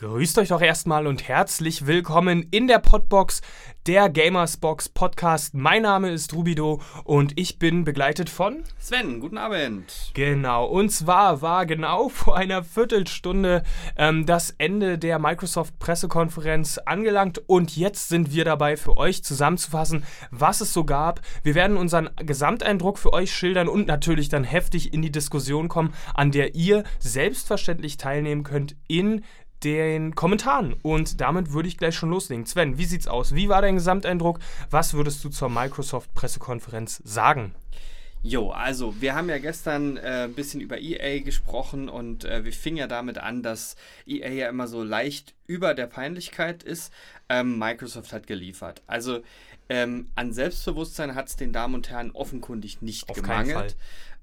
Grüßt euch doch erstmal und herzlich willkommen in der Podbox, der Gamersbox Podcast. Mein Name ist Rubido und ich bin begleitet von Sven. Guten Abend. Genau, und zwar war genau vor einer Viertelstunde ähm, das Ende der Microsoft Pressekonferenz angelangt und jetzt sind wir dabei für euch zusammenzufassen, was es so gab. Wir werden unseren Gesamteindruck für euch schildern und natürlich dann heftig in die Diskussion kommen, an der ihr selbstverständlich teilnehmen könnt in den Kommentaren. Und damit würde ich gleich schon loslegen. Sven, wie sieht's aus? Wie war dein Gesamteindruck? Was würdest du zur Microsoft-Pressekonferenz sagen? Jo, also wir haben ja gestern äh, ein bisschen über EA gesprochen und äh, wir fingen ja damit an, dass EA ja immer so leicht über der Peinlichkeit ist. Ähm, Microsoft hat geliefert. Also ähm, an Selbstbewusstsein hat es den Damen und Herren offenkundig nicht Auf gemangelt.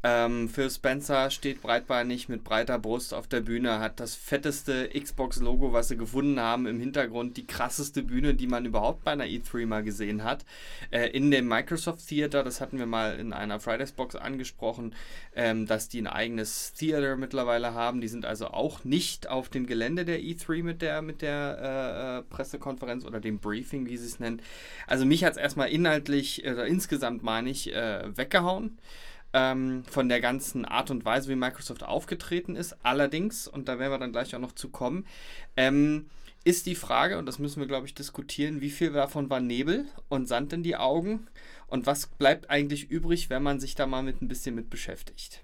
Ähm, Phil Spencer steht breitbeinig mit breiter Brust auf der Bühne, hat das fetteste Xbox-Logo, was sie gefunden haben, im Hintergrund, die krasseste Bühne, die man überhaupt bei einer E3 mal gesehen hat. Äh, in dem Microsoft Theater, das hatten wir mal in einer Fridays-Box angesprochen, ähm, dass die ein eigenes Theater mittlerweile haben. Die sind also auch nicht auf dem Gelände der E3 mit der, mit der äh, äh, Pressekonferenz oder dem Briefing, wie sie es nennen. Also mich hat es erstmal inhaltlich oder insgesamt, meine ich, äh, weggehauen ähm, von der ganzen Art und Weise, wie Microsoft aufgetreten ist. Allerdings, und da werden wir dann gleich auch noch zu kommen, ähm, ist die Frage, und das müssen wir, glaube ich, diskutieren, wie viel davon war Nebel und Sand in die Augen und was bleibt eigentlich übrig, wenn man sich da mal mit ein bisschen mit beschäftigt.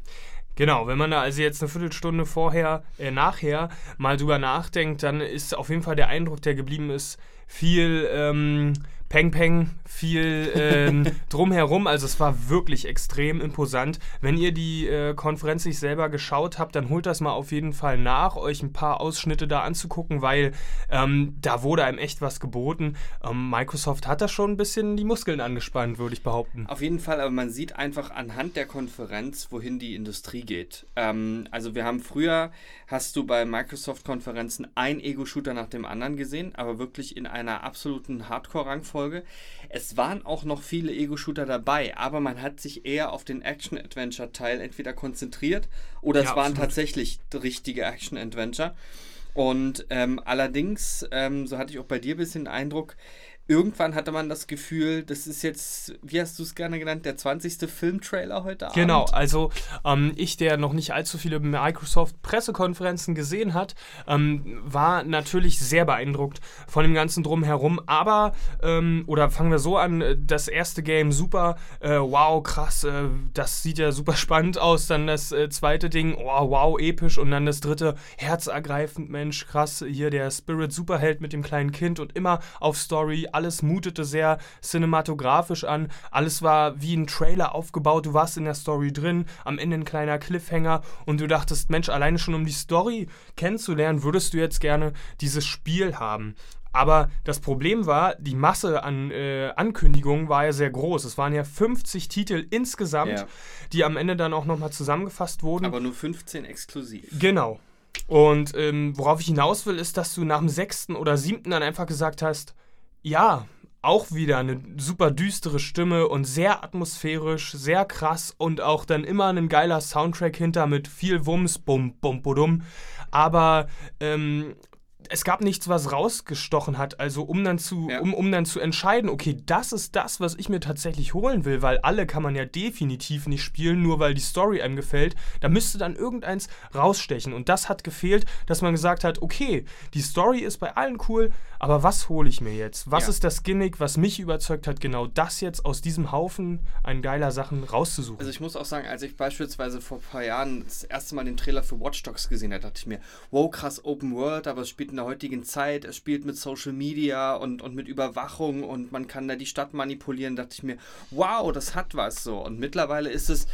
Genau, wenn man da also jetzt eine Viertelstunde vorher, äh, nachher mal drüber nachdenkt, dann ist auf jeden Fall der Eindruck, der geblieben ist, viel ähm, Peng Peng, viel ähm, drumherum. Also es war wirklich extrem imposant. Wenn ihr die äh, Konferenz nicht selber geschaut habt, dann holt das mal auf jeden Fall nach, euch ein paar Ausschnitte da anzugucken, weil ähm, da wurde einem echt was geboten. Ähm, Microsoft hat da schon ein bisschen die Muskeln angespannt, würde ich behaupten. Auf jeden Fall, aber man sieht einfach anhand der Konferenz, wohin die Industrie geht. Ähm, also wir haben früher, hast du bei Microsoft-Konferenzen ein Ego-Shooter nach dem anderen gesehen, aber wirklich in einer absoluten Hardcore-Rangfolge Folge. Es waren auch noch viele Ego-Shooter dabei, aber man hat sich eher auf den Action-Adventure-Teil entweder konzentriert oder ja, es waren absolut. tatsächlich richtige Action-Adventure. Und ähm, allerdings, ähm, so hatte ich auch bei dir ein bisschen den Eindruck, irgendwann hatte man das Gefühl, das ist jetzt, wie hast du es gerne genannt, der 20. Filmtrailer heute Abend. Genau, also ähm, ich, der noch nicht allzu viele Microsoft-Pressekonferenzen gesehen hat, ähm, war natürlich sehr beeindruckt von dem ganzen Drumherum. Aber, ähm, oder fangen wir so an, das erste Game super, äh, wow, krass, äh, das sieht ja super spannend aus. Dann das äh, zweite Ding, oh, wow, episch. Und dann das dritte, herzergreifend, Mensch, krass, hier der Spirit Superheld mit dem kleinen Kind und immer auf Story alles mutete sehr cinematografisch an. Alles war wie ein Trailer aufgebaut. Du warst in der Story drin, am Ende ein kleiner Cliffhanger und du dachtest, Mensch, alleine schon um die Story kennenzulernen, würdest du jetzt gerne dieses Spiel haben. Aber das Problem war, die Masse an äh, Ankündigungen war ja sehr groß. Es waren ja 50 Titel insgesamt, ja. die am Ende dann auch nochmal zusammengefasst wurden. Aber nur 15 exklusiv. Genau. Und ähm, worauf ich hinaus will, ist, dass du nach dem sechsten oder siebten dann einfach gesagt hast, ja, auch wieder eine super düstere Stimme und sehr atmosphärisch, sehr krass und auch dann immer ein geiler Soundtrack hinter mit viel Wumms, bum, bum, budum. Aber ähm, es gab nichts, was rausgestochen hat. Also um dann zu, ja. um, um dann zu entscheiden, okay, das ist das, was ich mir tatsächlich holen will, weil alle kann man ja definitiv nicht spielen, nur weil die Story einem gefällt. Da müsste dann irgendeins rausstechen. Und das hat gefehlt, dass man gesagt hat, okay, die Story ist bei allen cool, aber was hole ich mir jetzt? Was ja. ist das Gimmick, was mich überzeugt hat, genau das jetzt aus diesem Haufen an geiler Sachen rauszusuchen? Also ich muss auch sagen, als ich beispielsweise vor ein paar Jahren das erste Mal den Trailer für Watch Dogs gesehen habe, dachte ich mir, wow, krass Open World, aber es spielt in der heutigen Zeit. Es spielt mit Social Media und, und mit Überwachung und man kann da die Stadt manipulieren. Da dachte ich mir, wow, das hat was so. Und mittlerweile ist es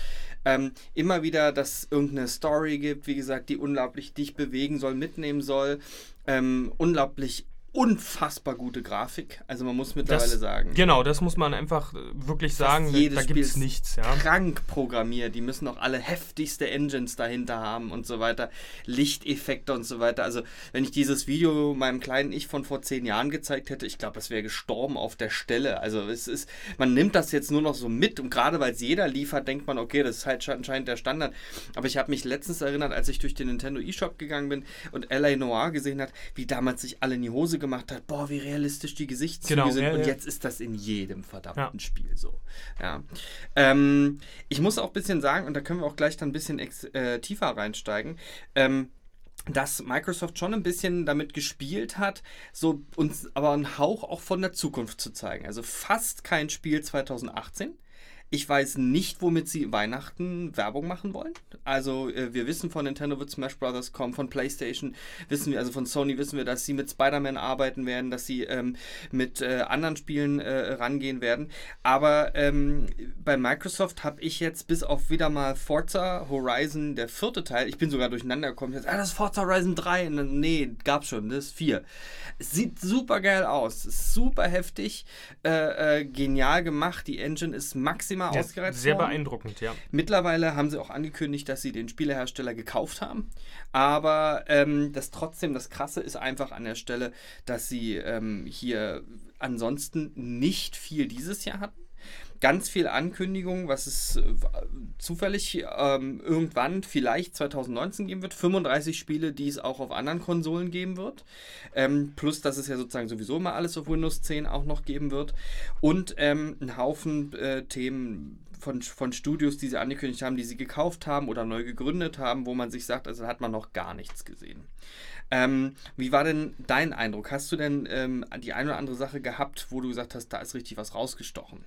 ähm, immer wieder, dass irgendeine Story gibt, wie gesagt, die unglaublich dich bewegen soll, mitnehmen soll, ähm, unglaublich unfassbar gute Grafik. Also man muss mittlerweile Das- sagen. Genau, das muss man einfach äh, wirklich sagen. Fast jedes da gibt es nichts, ja. krank programmiert. Die müssen auch alle heftigste Engines dahinter haben und so weiter. Lichteffekte und so weiter. Also, wenn ich dieses Video meinem kleinen Ich von vor zehn Jahren gezeigt hätte, ich glaube, es wäre gestorben auf der Stelle. Also, es ist, man nimmt das jetzt nur noch so mit und gerade weil es jeder liefert, denkt man, okay, das ist halt anscheinend der Standard. Aber ich habe mich letztens erinnert, als ich durch den Nintendo eShop gegangen bin und LA Noir gesehen hat, wie damals sich alle in die Hose gemacht hat. Boah, wie realistisch die Gesichtszüge Genau, sind. ja, und ja. jetzt ist das in jedem verdammten Ja. Spiel so. Ja. Ähm, ich muss auch ein bisschen sagen, und da können wir auch gleich dann ein bisschen äh, tiefer reinsteigen, ähm, dass Microsoft schon ein bisschen damit gespielt hat, so uns aber einen Hauch auch von der Zukunft zu zeigen. Also fast kein Spiel 2018. Ich weiß nicht, womit sie Weihnachten Werbung machen wollen. Also äh, wir wissen von Nintendo wird Smash Brothers kommen, von PlayStation wissen wir, also von Sony wissen wir, dass sie mit Spider-Man arbeiten werden, dass sie ähm, mit äh, anderen Spielen äh, rangehen werden. Aber ähm, bei Microsoft habe ich jetzt bis auf wieder mal Forza Horizon, der vierte Teil, ich bin sogar durcheinander gekommen. Dachte, ah, das ist Forza Horizon 3. Und dann, nee, gab's schon, das ist 4. Es sieht super geil aus, super heftig, äh, äh, genial gemacht. Die Engine ist maximal Ja, ausgereizt sehr worden. beeindruckend, ja. Mittlerweile haben sie auch angekündigt, dass sie den Spielehersteller gekauft haben. Aber ähm, das trotzdem, das Krasse ist einfach an der Stelle, dass sie ähm, hier ansonsten nicht viel dieses Jahr hatten. Ganz viel Ankündigungen, was es äh, zufällig ähm, irgendwann vielleicht 2019 geben wird. 35 Spiele, die es auch auf anderen Konsolen geben wird. Ähm, plus, dass es ja sozusagen sowieso immer alles auf Windows 10 auch noch geben wird. Und ähm, ein Haufen äh, Themen von, von Studios, die sie angekündigt haben, die sie gekauft haben oder neu gegründet haben, wo man sich sagt, also hat man noch gar nichts gesehen. Ähm, wie war denn dein Eindruck? Hast du denn ähm, die eine oder andere Sache gehabt, wo du gesagt hast, da ist richtig was rausgestochen?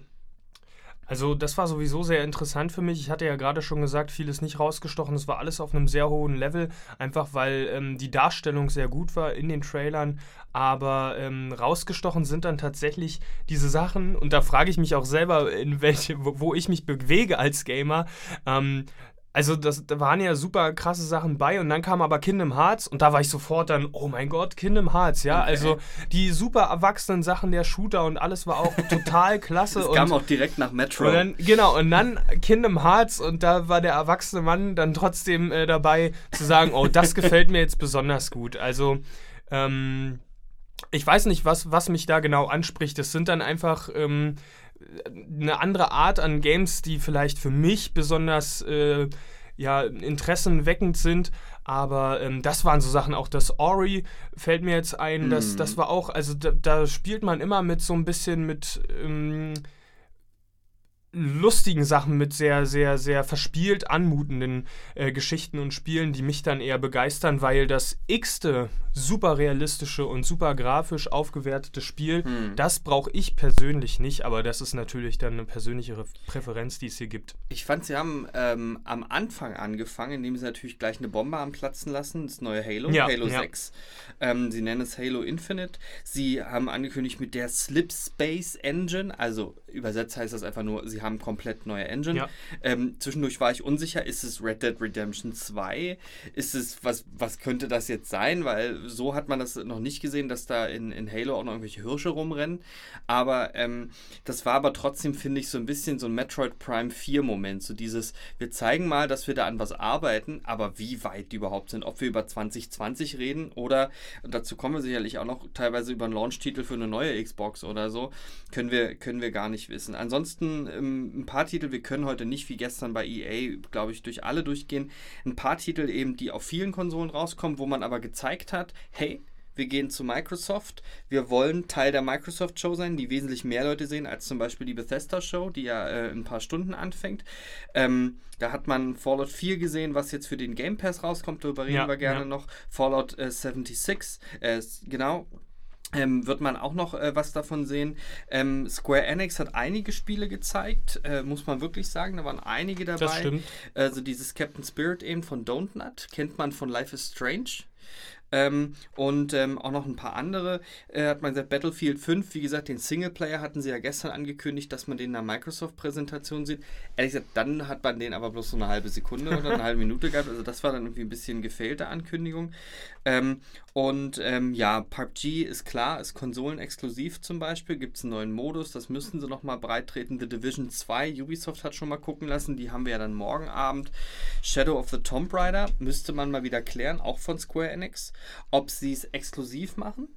Also das war sowieso sehr interessant für mich. Ich hatte ja gerade schon gesagt, vieles nicht rausgestochen. Es war alles auf einem sehr hohen Level, einfach weil ähm, die Darstellung sehr gut war in den Trailern. Aber ähm, rausgestochen sind dann tatsächlich diese Sachen, und da frage ich mich auch selber, in welche, wo, wo ich mich bewege als Gamer. Ähm, also das, da waren ja super krasse Sachen bei und dann kam aber Kingdom Hearts und da war ich sofort dann, oh mein Gott, Kingdom Hearts, ja. Okay. Also die super erwachsenen Sachen, der Shooter und alles war auch total klasse. Es und kam auch direkt nach Metro. und dann, genau, und dann Kingdom Hearts und da war der erwachsene Mann dann trotzdem äh, dabei zu sagen, oh, das gefällt mir jetzt besonders gut. Also, ähm, ich weiß nicht, was, was mich da genau anspricht. Es sind dann einfach ähm, eine andere Art an Games, die vielleicht für mich besonders äh, ja, interessenweckend sind. Aber ähm, das waren so Sachen, auch das Ori fällt mir jetzt ein. Das, Mhm. das war auch, also da, da spielt man immer mit so ein bisschen mit. Ähm, lustigen Sachen mit sehr, sehr, sehr verspielt anmutenden äh, Geschichten und Spielen, die mich dann eher begeistern, weil das x-te super realistische und super grafisch aufgewertete Spiel, Hm. das brauche ich persönlich nicht, aber das ist natürlich dann eine persönliche Re- Präferenz, die es hier gibt. Ich fand, sie haben ähm, am Anfang angefangen, indem sie natürlich gleich eine Bombe am Platzen lassen, das neue Halo, Ja, Halo ja. 6. Ähm, sie nennen es Halo Infinite. Sie haben angekündigt mit der Slip Space Engine, also übersetzt heißt das einfach nur, sie haben komplett neue Engine. Ja. Ähm, zwischendurch war ich unsicher, ist es Red Dead Redemption 2? Ist es, was, was könnte das jetzt sein? Weil so hat man das noch nicht gesehen, dass da in, in Halo auch noch irgendwelche Hirsche rumrennen. Aber ähm, das war aber trotzdem, finde ich, so ein bisschen so ein Metroid Prime 4 Moment. So dieses, wir zeigen mal, dass wir da an was arbeiten, aber wie weit die überhaupt sind. Ob wir über 2020 reden oder, dazu kommen wir sicherlich auch noch, teilweise über einen Launch-Titel für eine neue Xbox oder so, können wir, können wir gar nicht wissen. Ansonsten ähm, ein paar Titel, wir können heute nicht wie gestern bei EA, glaube ich, durch alle durchgehen. Ein paar Titel eben, die auf vielen Konsolen rauskommen, wo man aber gezeigt hat, hey, wir gehen zu Microsoft. Wir wollen Teil der Microsoft-Show sein, die wesentlich mehr Leute sehen als zum Beispiel die Bethesda-Show, die ja äh, in ein paar Stunden anfängt. Ähm, da hat man Fallout 4 gesehen, was jetzt für den Game Pass rauskommt. Darüber reden Ja, wir gerne ja. noch. Fallout äh, 76, äh, genau. Ähm, wird man auch noch äh, was davon sehen. Ähm, Square Enix hat einige Spiele gezeigt, äh, muss man wirklich sagen. Da waren einige dabei. Das stimmt. Also dieses Captain Spirit eben von Don't Nut kennt man von Life is Strange. Ähm, und ähm, auch noch ein paar andere. Äh, hat man gesagt, Battlefield 5, wie gesagt, den Singleplayer hatten sie ja gestern angekündigt, dass man den in der Microsoft-Präsentation sieht. Ehrlich gesagt, dann hat man den aber bloß so eine halbe Sekunde oder eine halbe Minute gehabt. Also das war dann irgendwie ein bisschen gefehlte Ankündigung. Ähm, und ähm, ja, PUBG ist klar, ist konsolenexklusiv zum Beispiel. Gibt es einen neuen Modus, das müssen sie nochmal breit treten. The Division 2, Ubisoft hat schon mal gucken lassen, die haben wir ja dann morgen Abend. Shadow of the Tomb Raider müsste man mal wieder klären, auch von Square Enix, ob sie es exklusiv machen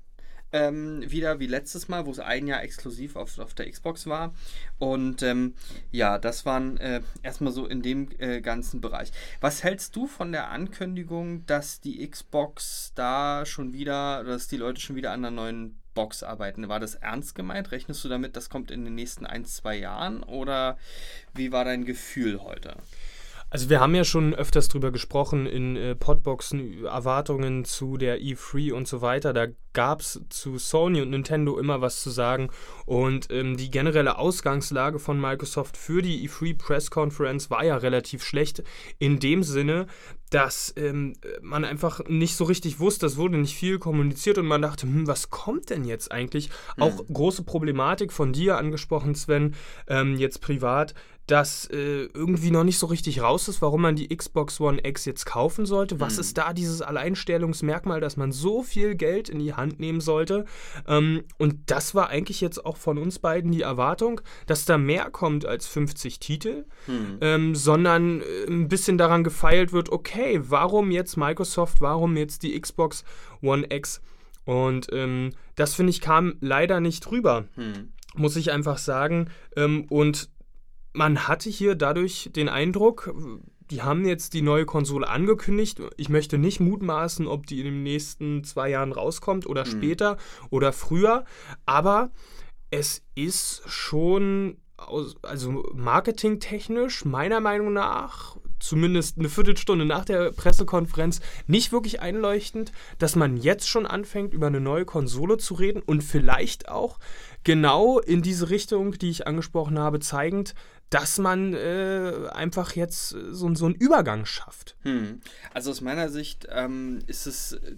ähm, wieder wie letztes Mal, wo es ein Jahr exklusiv auf, auf der Xbox war. Und ähm, ja, das waren äh, erstmal so in dem äh, ganzen Bereich. Was hältst du von der Ankündigung, dass die Xbox da schon wieder, dass die Leute schon wieder an einer neuen Box arbeiten. War das ernst gemeint? Rechnest du damit, das kommt in den nächsten ein, zwei Jahren? Oder wie war dein Gefühl heute? Also wir haben ja schon öfters drüber gesprochen in äh, Podboxen, Erwartungen zu der E3 und so weiter. Da gab es zu Sony und Nintendo immer was zu sagen. Und ähm, die generelle Ausgangslage von Microsoft für die E3 Press Conference war ja relativ schlecht. In dem Sinne, dass ähm, man einfach nicht so richtig wusste, es wurde nicht viel kommuniziert und man dachte, hm, was kommt denn jetzt eigentlich? Mhm. Auch große Problematik von dir angesprochen, Sven, ähm, jetzt privat dass äh, irgendwie noch nicht so richtig raus ist, warum man die Xbox One X jetzt kaufen sollte. Was mhm. ist da dieses Alleinstellungsmerkmal, dass man so viel Geld in die Hand nehmen sollte? Ähm, und das war eigentlich jetzt auch von uns beiden die Erwartung, dass da mehr kommt als 50 Titel, mhm. ähm, sondern äh, ein bisschen daran gefeilt wird, okay, warum jetzt Microsoft, warum jetzt die Xbox One X? Und ähm, das finde ich kam leider nicht rüber. Mhm muss ich einfach sagen. Ähm, und man hatte hier dadurch den Eindruck, die haben jetzt die neue Konsole angekündigt. Ich möchte nicht mutmaßen, ob die in den nächsten zwei Jahren rauskommt oder mhm. später oder früher. Aber es ist schon, also marketingtechnisch, meiner Meinung nach, zumindest eine Viertelstunde nach der Pressekonferenz, nicht wirklich einleuchtend, dass man jetzt schon anfängt, über eine neue Konsole zu reden und vielleicht auch genau in diese Richtung, die ich angesprochen habe, zeigend, dass man äh, einfach jetzt so, so einen Übergang schafft. Hm. Also aus meiner Sicht ähm, ist es äh,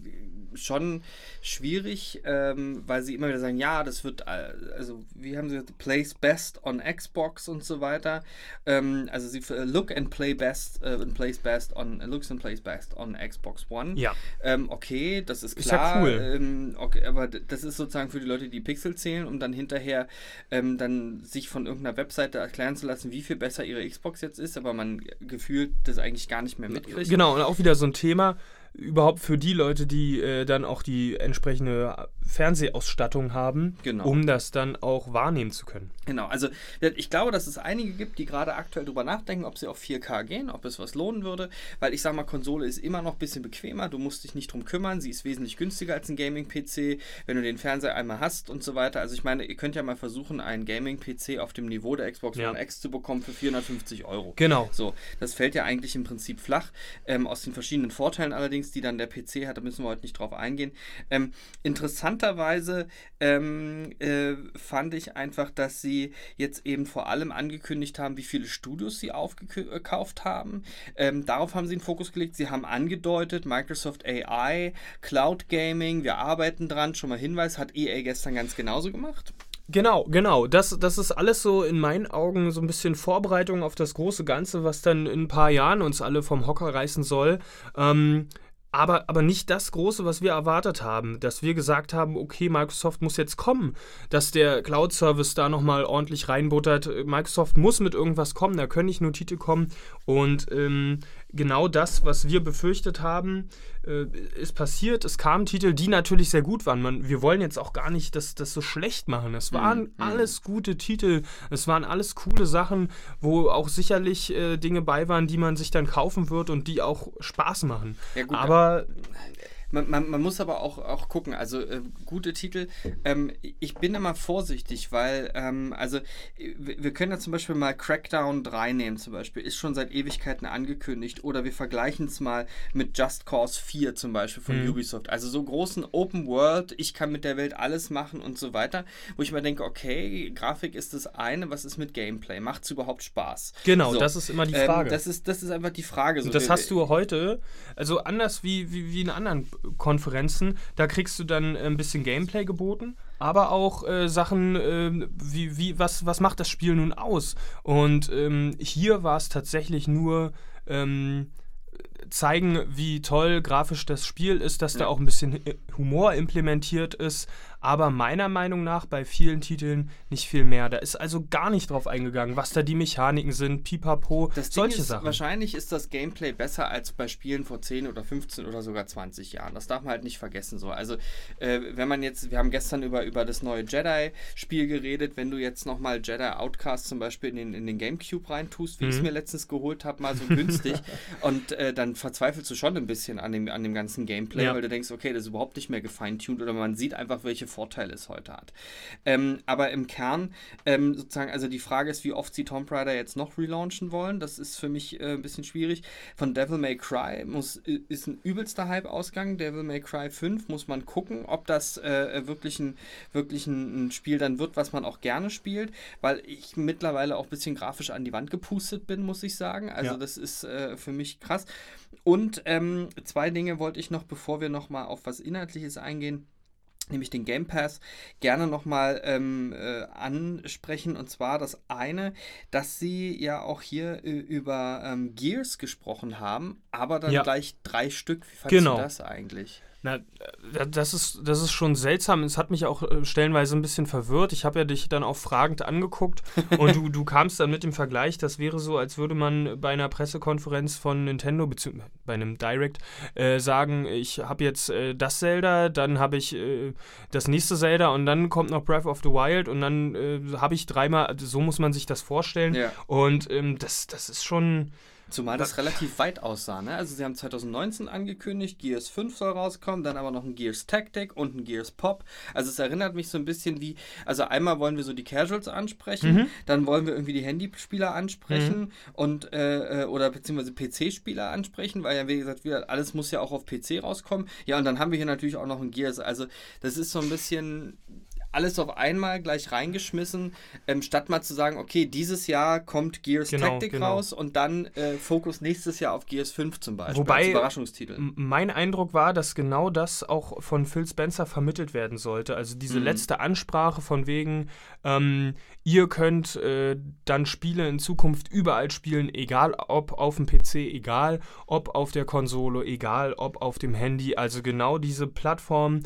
schon schwierig, ähm, weil sie immer wieder sagen, ja, das wird, äh, also wie haben sie gesagt, plays best on Xbox und so weiter. Ähm, also sie uh, look and play best uh, and plays best on looks and plays best on Xbox One. Ja. Ähm, okay, das ist klar. Ist ja cool. Ähm, okay, aber das ist sozusagen für die Leute, die Pixel zählen, um dann hinterher ähm, dann sich von irgendeiner Webseite erklären zu lassen, wie viel besser ihre Xbox jetzt ist, aber man gefühlt das eigentlich gar nicht mehr mitkriegt. Genau, und auch wieder so ein Thema überhaupt für die Leute, die äh, dann auch die entsprechende Fernsehausstattung haben, genau. um das dann auch wahrnehmen zu können. Genau, also ich glaube, dass es einige gibt, die gerade aktuell darüber nachdenken, ob sie auf 4K gehen, ob es was lohnen würde, weil ich sage mal, Konsole ist immer noch ein bisschen bequemer, du musst dich nicht drum kümmern, sie ist wesentlich günstiger als ein Gaming-PC, wenn du den Fernseher einmal hast und so weiter. Also ich meine, ihr könnt ja mal versuchen, einen Gaming-PC auf dem Niveau der Xbox ja. One X zu bekommen für 450 Euro. Genau. So, das fällt ja eigentlich im Prinzip flach, ähm, aus den verschiedenen Vorteilen allerdings, die dann der PC hat, da müssen wir heute nicht drauf eingehen. Ähm, interessanterweise ähm, äh, fand ich einfach, dass sie jetzt eben vor allem angekündigt haben, wie viele Studios sie aufgekauft haben. Ähm, darauf haben sie den Fokus gelegt. Sie haben angedeutet, Microsoft AI, Cloud Gaming, wir arbeiten dran. Schon mal Hinweis, hat EA gestern ganz genauso gemacht. Genau, genau. Das, das ist alles so in meinen Augen so ein bisschen Vorbereitung auf das große Ganze, was dann in ein paar Jahren uns alle vom Hocker reißen soll. Ähm, aber, aber nicht das Große, was wir erwartet haben, dass wir gesagt haben, okay, Microsoft muss jetzt kommen, dass der Cloud-Service da nochmal ordentlich reinbuttert. Microsoft muss mit irgendwas kommen, da können nicht nur Titel kommen. Und ähm, genau das, was wir befürchtet haben, äh, ist passiert. Es kamen Titel, die natürlich sehr gut waren. Man, wir wollen jetzt auch gar nicht das, das so schlecht machen. Es waren mhm. alles gute Titel, es waren alles coole Sachen, wo auch sicherlich äh, Dinge bei waren, die man sich dann kaufen wird und die auch Spaß machen. Ja, gut, Aber man, man, man, muss aber auch, auch gucken, also äh, gute Titel. Ähm, ich bin immer vorsichtig, weil, ähm, also wir können ja zum Beispiel mal Crackdown 3 nehmen, zum Beispiel, ist schon seit Ewigkeiten angekündigt. Oder wir vergleichen es mal mit Just Cause 4 zum Beispiel von mhm. Ubisoft. Also so großen Open World, ich kann mit der Welt alles machen und so weiter, wo ich mir denke, okay, Grafik ist das eine, was ist mit Gameplay? Macht es überhaupt Spaß? Genau, so, das ist immer die ähm, Frage. Ähm, das, ist, das ist einfach die Frage. So, und das hast du heute, also anders wie, wie, wie in anderen Konferenzen, da kriegst du dann ein bisschen Gameplay geboten, aber auch äh, Sachen äh, wie, wie was, was macht das Spiel nun aus? Und ähm, hier war es tatsächlich nur ähm, zeigen, wie toll grafisch das Spiel ist, dass ja. da auch ein bisschen Humor implementiert ist, aber meiner Meinung nach bei vielen Titeln nicht viel mehr. Da ist also gar nicht drauf eingegangen, was da die Mechaniken sind, pipapo, das solche ist, Sachen. Wahrscheinlich ist das Gameplay besser als bei Spielen vor 10 oder 15 oder sogar 20 Jahren. Das darf man halt nicht vergessen. So. Also, äh, wenn man jetzt, wir haben gestern über, über das neue Jedi-Spiel geredet, wenn du jetzt nochmal Jedi Outcast zum Beispiel in den, in den Gamecube reintust, wie mhm. ich es mir letztens geholt habe, mal so günstig, und äh, dann verzweifelst du schon ein bisschen an dem, an dem ganzen Gameplay, ja. weil du denkst, okay, das ist überhaupt nicht mehr gefeintuned oder man sieht einfach, welche Vorteile es heute hat. Ähm, aber im Kern, ähm, sozusagen, also die Frage ist, wie oft sie Tomb Raider jetzt noch relaunchen wollen. Das ist für mich äh, ein bisschen schwierig. Von Devil May Cry muss, ist ein übelster Hype-Ausgang. Devil May Cry 5 muss man gucken, ob das äh, wirklich, ein, wirklich ein, ein Spiel dann wird, was man auch gerne spielt, weil ich mittlerweile auch ein bisschen grafisch an die Wand gepustet bin, muss ich sagen. Also ja. das ist äh, für mich krass. Und ähm, zwei Dinge wollte ich noch, bevor wir nochmal auf was Inhaltliches eingehen nämlich den Game Pass, gerne nochmal ähm, äh, ansprechen. Und zwar das eine, dass sie ja auch hier äh, über ähm, Gears gesprochen haben, aber dann ja. gleich drei Stück. Wie fandest genau. du das eigentlich? Na, das ist, das ist schon seltsam. Es hat mich auch äh, stellenweise ein bisschen verwirrt. Ich habe ja dich dann auch fragend angeguckt und du, du kamst dann mit dem Vergleich, das wäre so, als würde man bei einer Pressekonferenz von Nintendo, beziehungsweise bei einem Direct, äh, sagen, ich habe jetzt äh, das Zelda, dann habe ich äh, das nächste Zelda und dann kommt noch Breath of the Wild und dann äh, habe ich dreimal, so muss man sich das vorstellen. Ja. Und ähm, das, das ist schon Zumal das relativ weit aussah. Ne? Also sie haben 2019 angekündigt, Gears 5 soll rauskommen, dann aber noch ein Gears Tactic und ein Gears Pop. Also es erinnert mich so ein bisschen wie, also einmal wollen wir so die Casuals ansprechen, mhm. dann wollen wir irgendwie die Handyspieler ansprechen mhm. und äh, äh oder beziehungsweise PC-Spieler ansprechen, weil ja wie gesagt, wieder, alles muss ja auch auf PC rauskommen. Ja, und dann haben wir hier natürlich auch noch ein Gears. Also das ist so ein bisschen alles auf einmal gleich reingeschmissen, ähm, statt mal zu sagen, okay, dieses Jahr kommt Gears genau, Tactic genau. raus und dann äh, Fokus nächstes Jahr auf Gears 5 zum Beispiel. Wobei Überraschungstitel. mein Eindruck war, dass genau das auch von Phil Spencer vermittelt werden sollte. Also diese mhm. letzte Ansprache von wegen, ähm, ihr könnt äh, dann Spiele in Zukunft überall spielen, egal ob auf dem PC, egal ob auf der Konsole, egal ob auf dem Handy. Also genau diese Plattform,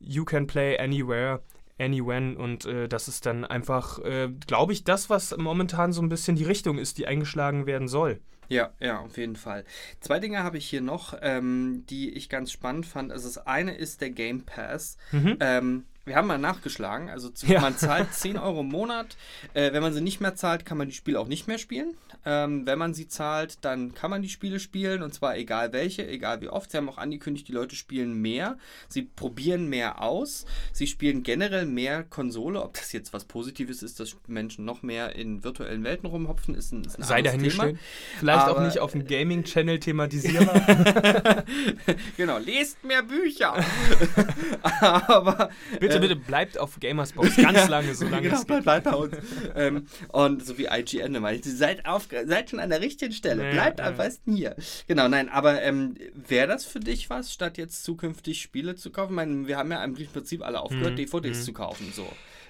you can play anywhere Anywhen und äh, das ist dann einfach, äh, glaube ich, das, was momentan so ein bisschen die Richtung ist, die eingeschlagen werden soll. Ja, ja, auf jeden Fall. Zwei Dinge habe ich hier noch, ähm, die ich ganz spannend fand. Also das eine ist der Game Pass. Mhm. Ähm, wir haben mal nachgeschlagen. Also ja. man zahlt 10 Euro im Monat. Äh, wenn man sie nicht mehr zahlt, kann man die Spiele auch nicht mehr spielen. Ähm, wenn man sie zahlt, dann kann man die Spiele spielen und zwar egal welche, egal wie oft. Sie haben auch angekündigt, die Leute spielen mehr. Sie probieren mehr aus. Sie spielen generell mehr Konsole. Ob das jetzt was Positives ist, dass Menschen noch mehr in virtuellen Welten rumhopfen, ist ein, ist ein Sei dahingestellt. Vielleicht Aber, auch nicht auf dem Gaming-Channel thematisierbar. genau, lest mehr Bücher. Aber bitte, äh, bitte bleibt auf Gamersbox ganz lange, so lange genau, es geht. Bleibt bei uns. ähm, und so wie IGN immer. Seid auf seid schon an der richtigen Stelle. Nee, Bleibt am besten hier. Genau, nein, aber ähm, wäre das für dich was, statt jetzt zukünftig Spiele zu kaufen? Ich meine, wir haben ja im Prinzip alle aufgehört, mhm. DVDs mhm. zu kaufen. So.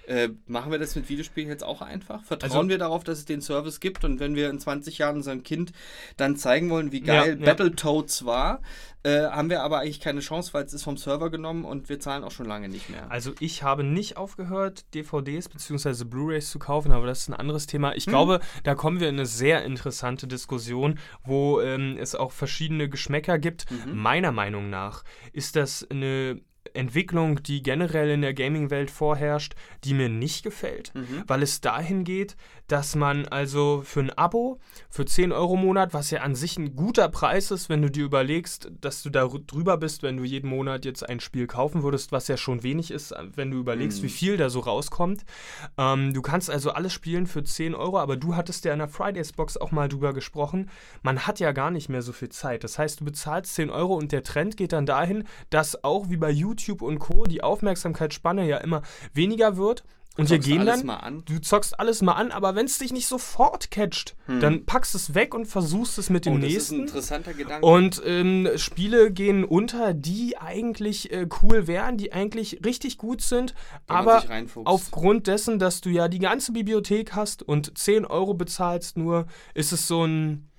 Äh, machen wir das mit Videospielen jetzt auch einfach? Vertrauen also, wir darauf, dass es den Service gibt und wenn wir in 20 Jahren unserem Kind dann zeigen wollen, wie geil ja, Battletoads war, äh, haben wir aber eigentlich keine Chance, weil es ist vom Server genommen und wir zahlen auch schon lange nicht mehr. Also ich habe nicht aufgehört, DVDs bzw. Blu-rays zu kaufen, aber das ist ein anderes Thema. Ich hm. glaube, da kommen wir in eine sehr interessante Diskussion, wo ähm, es auch verschiedene Geschmäcker gibt. Mhm. Meiner Meinung nach ist das eine Entwicklung, die generell in der Gaming-Welt vorherrscht, die mir nicht gefällt, mhm. weil es dahin geht, dass man also für ein Abo, für 10 Euro im Monat, was ja an sich ein guter Preis ist, wenn du dir überlegst, dass du da drüber bist, wenn du jeden Monat jetzt ein Spiel kaufen würdest, was ja schon wenig ist, wenn du überlegst, mhm. wie viel da so rauskommt. Ähm, du kannst also alles spielen für 10 Euro, aber du hattest ja in der Fridays-Box auch mal drüber gesprochen, man hat ja gar nicht mehr so viel Zeit. Das heißt, du bezahlst 10 Euro und der Trend geht dann dahin, dass auch wie bei YouTube und Co. die Aufmerksamkeitsspanne ja immer weniger wird Und wir gehen dann, du zockst alles mal an, aber wenn es dich nicht sofort catcht, dann packst es weg und versuchst es mit dem Hm. oh, das ist ein nächsten. interessanter Gedanke. Und ähm, Spiele gehen unter, die eigentlich äh, cool wären, die eigentlich richtig gut sind, Wenn aber aufgrund dessen, dass du ja die ganze Bibliothek hast und 10 Euro bezahlst nur, ist es so ein,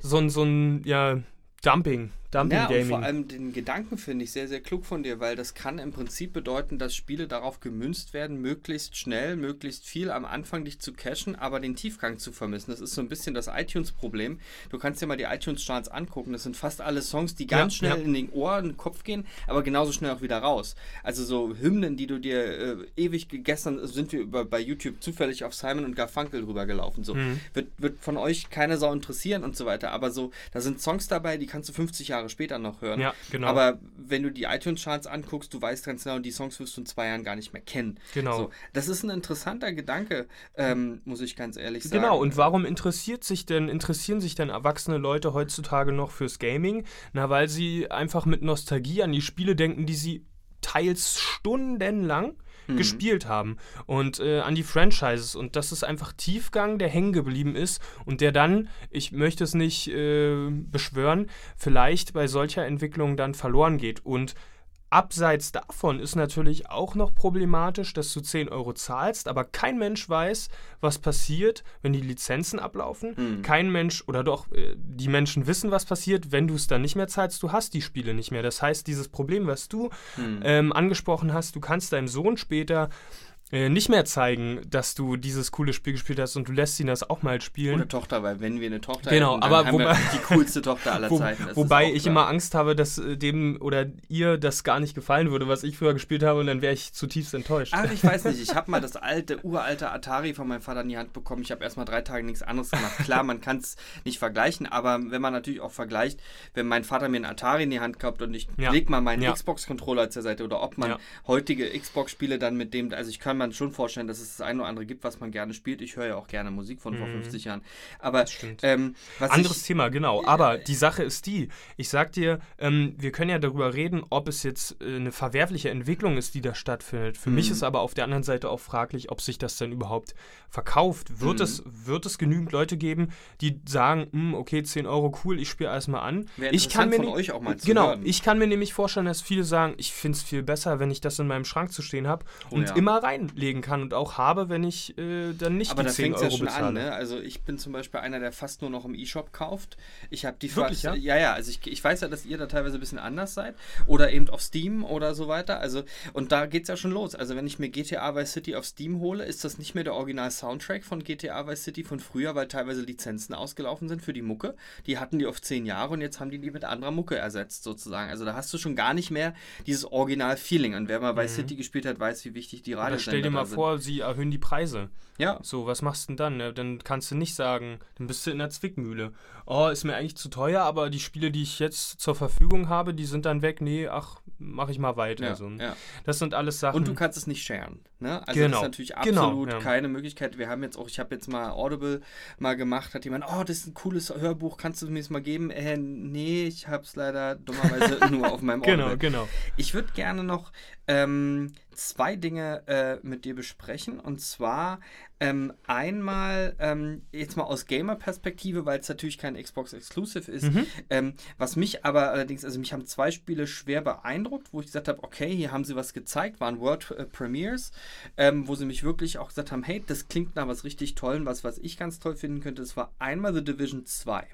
so ein, so ein, ja, Dumping, Dumping Ja, und vor allem den Gedanken finde ich sehr, sehr klug von dir, weil das kann im Prinzip bedeuten, dass Spiele darauf gemünzt werden, möglichst schnell, möglichst viel am Anfang dich zu cashen, aber den Tiefgang zu vermissen. Das ist so ein bisschen das iTunes-Problem. Du kannst dir mal die iTunes-Charts angucken. Das sind fast alle Songs, die ganz Ja, schnell ja. in den Ohr, in den Kopf gehen, aber genauso schnell auch wieder raus. Also so Hymnen, die du dir äh, ewig, gestern sind wir über, bei YouTube zufällig auf Simon und Garfunkel drüber gelaufen. So. Mhm. Wird, wird von euch keine Sau interessieren und so weiter. Aber so, da sind Songs dabei, die kannst du 50 Jahre später noch hören. Ja, genau. Aber wenn du die iTunes-Charts anguckst, du weißt ganz genau, die Songs wirst du in zwei Jahren gar nicht mehr kennen. Genau. So, das ist ein interessanter Gedanke, ähm, muss ich ganz ehrlich sagen. Genau, und warum interessiert sich denn, interessieren sich denn erwachsene Leute heutzutage noch fürs Gaming? Na, weil sie einfach mit Nostalgie an die Spiele denken, die sie teils stundenlang Mhm. gespielt haben und äh, an die Franchises und das ist einfach Tiefgang, der hängen geblieben ist und der dann, ich möchte es nicht äh, beschwören, vielleicht bei solcher Entwicklung dann verloren geht und Abseits davon ist natürlich auch noch problematisch, dass du 10 Euro zahlst, aber kein Mensch weiß, was passiert, wenn die Lizenzen ablaufen. Mhm. Kein Mensch, oder doch, äh, die Menschen wissen, was passiert, wenn du es dann nicht mehr zahlst. Du hast die Spiele nicht mehr. Das heißt, dieses Problem, was du Hm. ähm, angesprochen hast, du kannst deinem Sohn später nicht mehr zeigen, dass du dieses coole Spiel gespielt hast und du lässt ihn das auch mal spielen. Oder Tochter, weil wenn wir eine Tochter Genau, dann aber haben wobei- die coolste Tochter aller Wo, Zeiten. das wobei ich immer Angst habe, dass äh, dem oder ihr das gar nicht gefallen würde, was ich früher gespielt habe, und dann wäre ich zutiefst enttäuscht. Ach, ich weiß nicht. Ich habe mal das alte, uralte Atari von meinem Vater in die Hand bekommen. Ich habe erstmal drei Tage nichts anderes gemacht. Klar, man kann es nicht vergleichen, aber wenn man natürlich auch vergleicht, wenn mein Vater mir einen Atari in die Hand kauft und ich Ja. leg mal meinen Ja. Xbox-Controller zur Seite oder ob man Ja. heutige Xbox-Spiele dann mit dem, also ich kann mir schon vorstellen, dass es das eine oder andere gibt, was man gerne spielt. Ich höre ja auch gerne Musik von vor 50 Jahren. Aber stimmt. ähm, Anderes ich, Thema, genau. Aber die Sache ist die, ich sag dir, ähm, wir können ja darüber reden, ob es jetzt äh, eine verwerfliche Entwicklung ist, die da stattfindet. Für mich Mhm. ist aber auf der anderen Seite auch fraglich, ob sich das denn überhaupt verkauft. Wird, Mhm. es, wird es genügend Leute geben, die sagen, "Hm, okay, 10 Euro, cool, ich spiele erstmal an. Wäre Ich kann mir von euch auch mal zu Genau, hören. ich kann mir nämlich vorstellen, dass viele sagen, ich finde es viel besser, wenn ich das in meinem Schrank zu stehen habe Oh und ja. immer reinlegen kann und auch habe, wenn ich äh, dann nicht Aber die da 10 fängt es Euro ja schon bezahle. an, ne? Also ich bin zum Beispiel einer, der fast nur noch im E-Shop kauft. Ich habe die Wirklich, fast, ja? ja, ja, also ich, ich weiß ja, dass ihr da teilweise ein bisschen anders seid. Oder eben auf Steam oder so weiter. Also, und da geht es ja schon los. Also wenn ich mir GTA Vice City auf Steam hole, ist das nicht mehr der Original-Soundtrack von GTA Vice City von früher, weil teilweise Lizenzen ausgelaufen sind für die Mucke. Die hatten die auf zehn Jahre und jetzt haben die die mit anderer Mucke ersetzt, sozusagen. Also da hast du schon gar nicht mehr dieses Original-Feeling. Und wer mal Vice City gespielt hat, weiß, wie wichtig die Radiosender stell dir mal sind. vor, sie erhöhen die Preise. Ja, So, was machst du denn dann? Ne? Dann kannst du nicht sagen, dann bist du in der Zwickmühle. Oh, ist mir eigentlich zu teuer, aber die Spiele, die ich jetzt zur Verfügung habe, die sind dann weg. Nee, ach, mach ich mal weiter. ja, so. ja. Das sind alles Sachen. Und du kannst es nicht sharen. Ne? Also das Genau. ist natürlich Genau, absolut ja. keine Möglichkeit. Wir haben jetzt auch, ich habe jetzt mal Audible mal gemacht, hat jemand, oh, das ist ein cooles Hörbuch, kannst du mir das mal geben? Äh, nee, ich habe es leider dummerweise nur auf meinem Audible. Genau, genau. Ich würde gerne noch ähm, zwei Dinge äh, mit dir besprechen. Und zwar ähm, einmal, ähm, jetzt mal aus Gamer-Perspektive, weil es natürlich kein Xbox Exclusive ist. Mhm. Ähm, was mich aber allerdings, also mich haben zwei Spiele schwer beeindruckt, wo ich gesagt habe, okay, hier haben sie was gezeigt, waren World äh, Premiers, ähm, wo sie mich wirklich auch gesagt haben, hey, das klingt nach was richtig Tollen, was, was ich ganz toll finden könnte. Das war einmal The Division 2.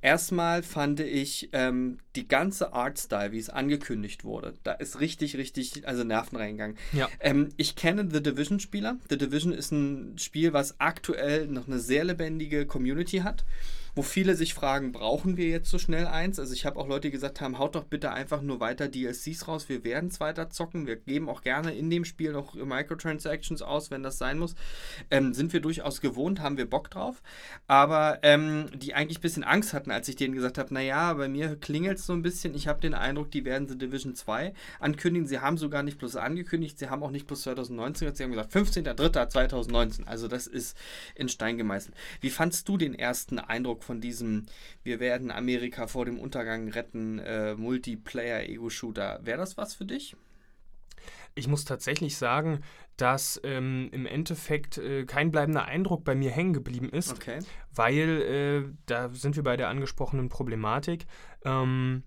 Erstmal fand ich ähm, die ganze Artstyle, wie es angekündigt wurde, da ist richtig, richtig, also Nerven reingegangen. Ja. Ähm, ich kenne The Division-Spieler. The Division ist ein Spiel, was aktuell noch eine sehr lebendige Community hat, wo viele sich fragen, brauchen wir jetzt so schnell eins? Also ich habe auch Leute die gesagt haben, haut doch bitte einfach nur weiter DLCs raus, wir werden es weiter zocken, wir geben auch gerne in dem Spiel noch Microtransactions aus, wenn das sein muss. Ähm, sind wir durchaus gewohnt, haben wir Bock drauf. Aber ähm, die eigentlich ein bisschen Angst hatten, als ich denen gesagt habe, naja, bei mir klingelt es so ein bisschen. Ich habe den Eindruck, die werden The Division 2 ankündigen. Sie haben sogar nicht bloß angekündigt, sie haben auch nicht bloß 2019, gesagt, sie haben gesagt 15.03.2019. Also das ist in Stein gemeißelt. Wie fandst du den ersten Eindruck von diesem, wir werden Amerika vor dem Untergang retten, äh, Multiplayer-Ego-Shooter? Wäre das was für dich? ich muss tatsächlich sagen, dass ähm, im Endeffekt äh, kein bleibender Eindruck bei mir hängen geblieben ist, Okay. weil äh, da sind wir bei der angesprochenen Problematik. Ähm,